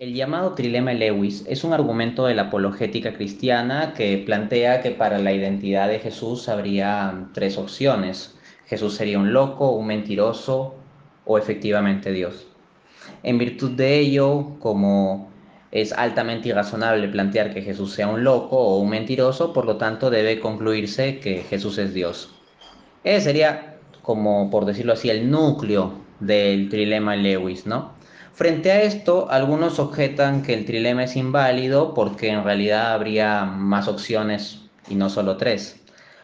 El llamado trilema Lewis es un argumento de la apologética cristiana que plantea que para la identidad de Jesús habría tres opciones. Jesús sería un loco, un mentiroso o efectivamente Dios. En virtud de ello, como es altamente irrazonable plantear que Jesús sea un loco o un mentiroso, por lo tanto debe concluirse que Jesús es Dios. Ese sería, como por decirlo así, el núcleo del trilema Lewis, ¿no? Frente a esto, algunos objetan que el trilema es inválido porque en realidad habría más opciones y no solo tres.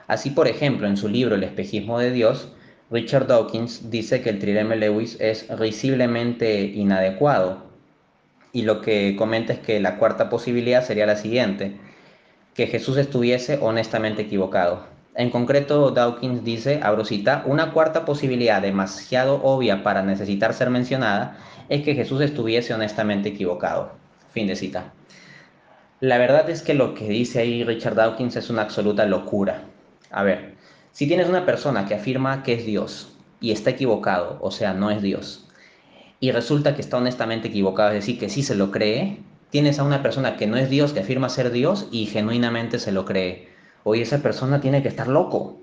Así, por ejemplo, en su libro El espejismo de Dios, Richard Dawkins dice que el trilema Lewis es risiblemente inadecuado. Y lo que comenta es que la cuarta posibilidad sería la siguiente, que Jesús estuviese honestamente equivocado. En concreto, Dawkins dice, abro cita, una cuarta posibilidad demasiado obvia para necesitar ser mencionada es que Jesús estuviese honestamente equivocado. Fin de cita. La verdad es que lo que dice ahí Richard Dawkins es una absoluta locura. A ver, si tienes una persona que afirma que es Dios y está equivocado, o sea, no es Dios, y resulta que está honestamente equivocado, es decir, que sí se lo cree, tienes a una persona que no es Dios, que afirma ser Dios y genuinamente se lo cree. Hoy esa persona tiene que estar loco.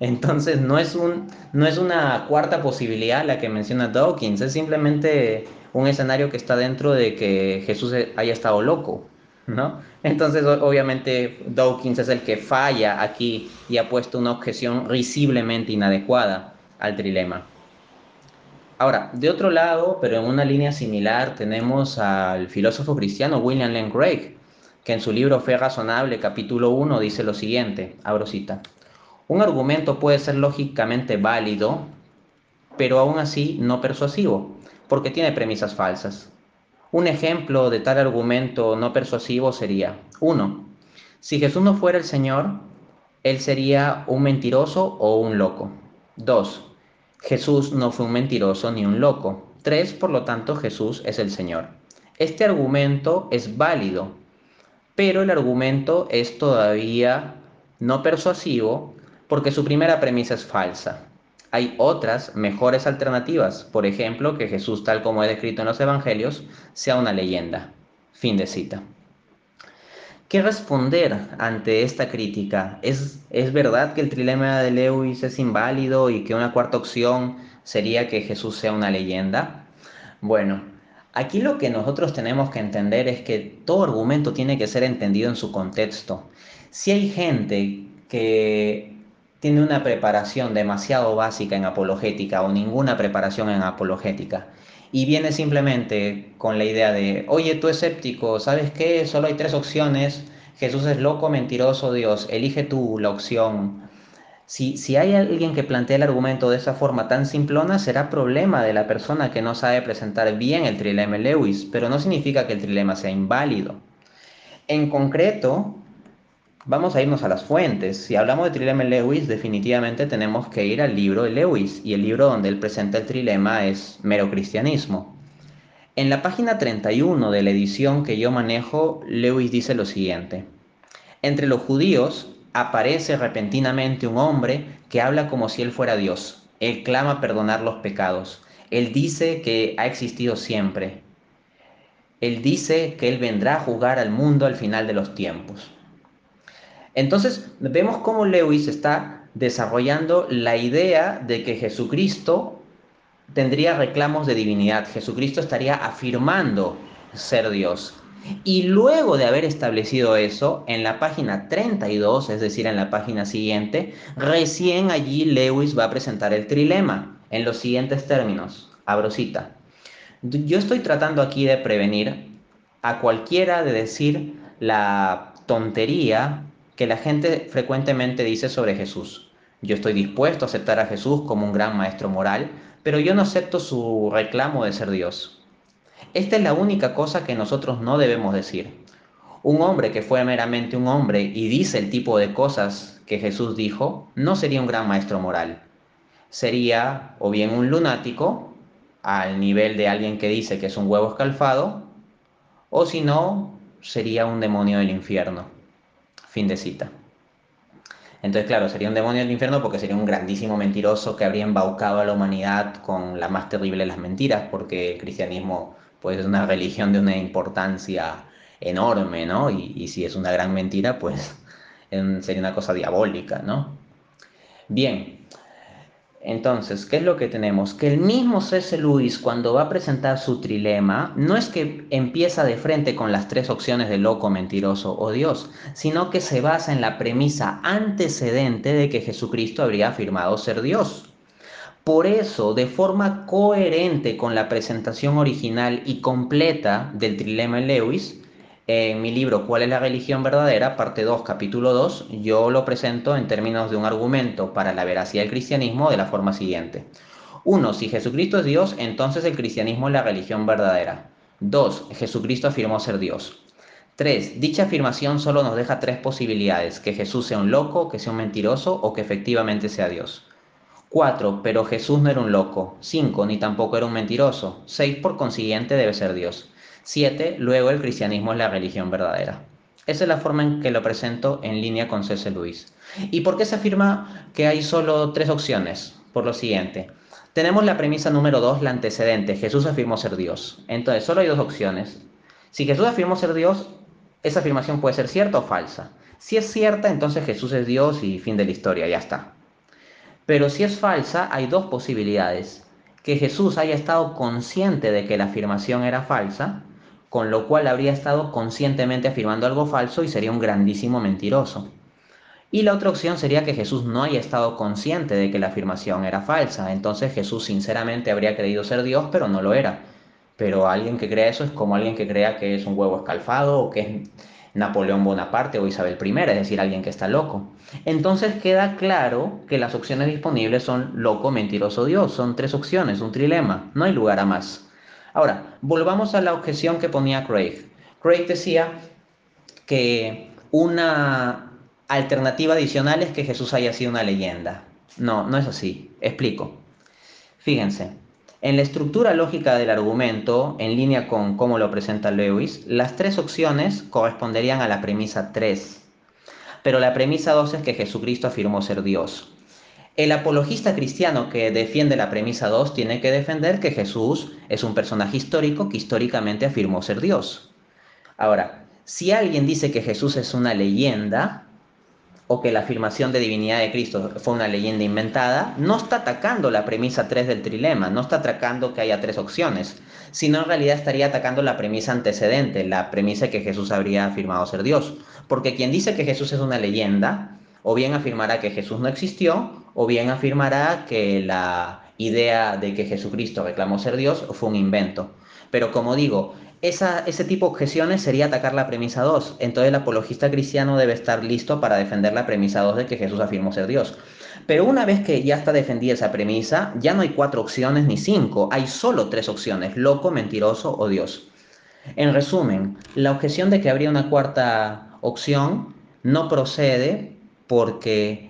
Entonces no es, un, no es una cuarta posibilidad la que menciona Dawkins, es simplemente un escenario que está dentro de que Jesús haya estado loco, ¿no? Entonces obviamente Dawkins es el que falla aquí y ha puesto una objeción risiblemente inadecuada al trilema. Ahora, de otro lado, pero en una línea similar, tenemos al filósofo cristiano William Lane Craig, que en su libro Fe Razonable, capítulo 1, dice lo siguiente, abro cita. Un argumento puede ser lógicamente válido, pero aún así no persuasivo, porque tiene premisas falsas. Un ejemplo de tal argumento no persuasivo sería, 1. Si Jesús no fuera el Señor, Él sería un mentiroso o un loco. 2. Jesús no fue un mentiroso ni un loco. 3. Por lo tanto, Jesús es el Señor. Este argumento es válido, pero el argumento es todavía no persuasivo porque su primera premisa es falsa. Hay otras mejores alternativas, por ejemplo, que Jesús, tal como es descrito en los Evangelios, sea una leyenda. Fin de cita. ¿Qué responder ante esta crítica? ¿Es, ¿Es verdad que el trilema de Lewis es inválido y que una cuarta opción sería que Jesús sea una leyenda? Bueno, aquí lo que nosotros tenemos que entender es que todo argumento tiene que ser entendido en su contexto. Si hay gente que tiene una preparación demasiado básica en apologética o ninguna preparación en apologética y viene simplemente con la idea de, oye, tú escéptico, ¿sabes qué? Solo hay tres opciones, Jesús es loco, mentiroso, Dios, elige tú la opción. Si, si hay alguien que plantea el argumento de esa forma tan simplona, será problema de la persona que no sabe presentar bien el trilema Lewis, pero no significa que el trilema sea inválido. En concreto, Vamos a irnos a las fuentes. Si hablamos de trilema Lewis, definitivamente tenemos que ir al libro de Lewis, y el libro donde él presenta el trilema es Mero Cristianismo. En la página 31 de la edición que yo manejo, Lewis dice lo siguiente. Entre los judíos aparece repentinamente un hombre que habla como si él fuera Dios. Él clama perdonar los pecados. Él dice que ha existido siempre. Él dice que él vendrá a juzgar al mundo al final de los tiempos. Entonces vemos cómo Lewis está desarrollando la idea de que Jesucristo tendría reclamos de divinidad, Jesucristo estaría afirmando ser Dios. Y luego de haber establecido eso, en la página 32, es decir, en la página siguiente, recién allí Lewis va a presentar el trilema en los siguientes términos. Abro cita. Yo estoy tratando aquí de prevenir a cualquiera de decir la tontería que la gente frecuentemente dice sobre Jesús. Yo estoy dispuesto a aceptar a Jesús como un gran maestro moral, pero yo no acepto su reclamo de ser Dios. Esta es la única cosa que nosotros no debemos decir. Un hombre que fue meramente un hombre y dice el tipo de cosas que Jesús dijo, no sería un gran maestro moral. Sería o bien un lunático, al nivel de alguien que dice que es un huevo escalfado, o si no, sería un demonio del infierno. Fin de cita. Entonces, claro, sería un demonio del infierno porque sería un grandísimo mentiroso que habría embaucado a la humanidad con la más terrible de las mentiras, porque el cristianismo pues es una religión de una importancia enorme, ¿no? Y, y si es una gran mentira, pues sería una cosa diabólica, ¿no? Bien, entonces, ¿qué es lo que tenemos? Que el mismo C.S. Lewis, cuando va a presentar su trilema, no es que empieza de frente con las tres opciones de loco, mentiroso o Dios, sino que se basa en la premisa antecedente de que Jesucristo habría afirmado ser Dios. Por eso, de forma coherente con la presentación original y completa del trilema en Lewis, en mi libro ¿Cuál es la religión verdadera? Parte 2, capítulo 2, yo lo presento en términos de un argumento para la veracidad del cristianismo de la forma siguiente. 1. Si Jesucristo es Dios, entonces el cristianismo es la religión verdadera. 2. Jesucristo afirmó ser Dios. 3. Dicha afirmación solo nos deja tres posibilidades, que Jesús sea un loco, que sea un mentiroso o que efectivamente sea Dios. 4. Pero Jesús no era un loco. 5. Ni tampoco era un mentiroso. 6. Por consiguiente debe ser Dios. 7. Luego el cristianismo es la religión verdadera. Esa es la forma en que lo presento en línea con C.S. Lewis. ¿Y por qué se afirma que hay solo tres opciones? Por lo siguiente. Tenemos la premisa número 2, la antecedente. Jesús afirmó ser Dios. Entonces, solo hay dos opciones. Si Jesús afirmó ser Dios, esa afirmación puede ser cierta o falsa. Si es cierta, entonces Jesús es Dios y fin de la historia, ya está. Pero si es falsa, hay dos posibilidades. Que Jesús haya estado consciente de que la afirmación era falsa con lo cual habría estado conscientemente afirmando algo falso y sería un grandísimo mentiroso. Y la otra opción sería que Jesús no haya estado consciente de que la afirmación era falsa, entonces Jesús sinceramente habría creído ser Dios, pero no lo era. Pero alguien que crea eso es como alguien que crea que es un huevo escalfado o que es Napoleón Bonaparte o Isabel I, es decir, alguien que está loco. Entonces queda claro que las opciones disponibles son loco, mentiroso, Dios. Son tres opciones, un trilema, no hay lugar a más. Ahora, volvamos a la objeción que ponía Craig. Craig decía que una alternativa adicional es que Jesús haya sido una leyenda. No, no es así. Explico. Fíjense, en la estructura lógica del argumento, en línea con cómo lo presenta Lewis, las tres opciones corresponderían a la premisa 3. Pero la premisa 2 es que Jesucristo afirmó ser Dios. El apologista cristiano que defiende la premisa 2 tiene que defender que Jesús es un personaje histórico que históricamente afirmó ser Dios. Ahora, si alguien dice que Jesús es una leyenda, o que la afirmación de divinidad de Cristo fue una leyenda inventada, no está atacando la premisa 3 del trilema, no está atacando que haya tres opciones, sino en realidad estaría atacando la premisa antecedente, la premisa que Jesús habría afirmado ser Dios. Porque quien dice que Jesús es una leyenda, o bien afirmará que Jesús no existió, o bien afirmará que la idea de que Jesucristo reclamó ser Dios fue un invento. Pero como digo, ese tipo de objeciones sería atacar la premisa 2. Entonces el apologista cristiano debe estar listo para defender la premisa 2 de que Jesús afirmó ser Dios. Pero una vez que ya está defendida esa premisa, ya no hay cuatro opciones ni cinco, hay solo tres opciones, loco, mentiroso o Dios. En resumen, la objeción de que habría una cuarta opción no procede porque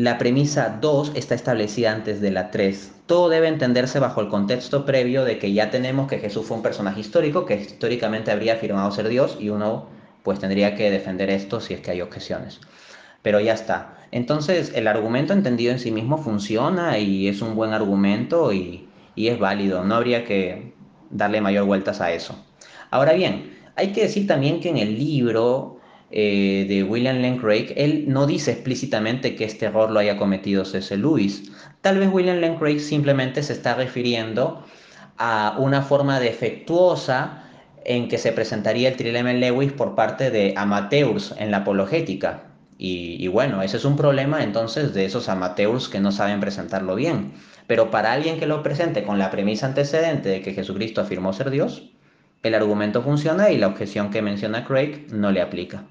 la premisa 2 está establecida antes de la 3. Todo debe entenderse bajo el contexto previo de que ya tenemos que Jesús fue un personaje histórico que históricamente habría afirmado ser Dios y uno pues tendría que defender esto si es que hay objeciones. Pero ya está. Entonces el argumento entendido en sí mismo funciona y es un buen argumento y, y es válido. No habría que darle mayor vueltas a eso. Ahora bien, hay que decir también que en el libro eh, de William Lane Craig, él no dice explícitamente que este error lo haya cometido C.S. Lewis. Tal vez William Lane Craig simplemente se está refiriendo a una forma defectuosa en que se presentaría el trilema Lewis por parte de amateurs en la apologética. Y, y, bueno, ese es un problema entonces de esos amateurs que no saben presentarlo bien. Pero para alguien que lo presente con la premisa antecedente de que Jesucristo afirmó ser Dios, el argumento funciona y la objeción que menciona Craig no le aplica.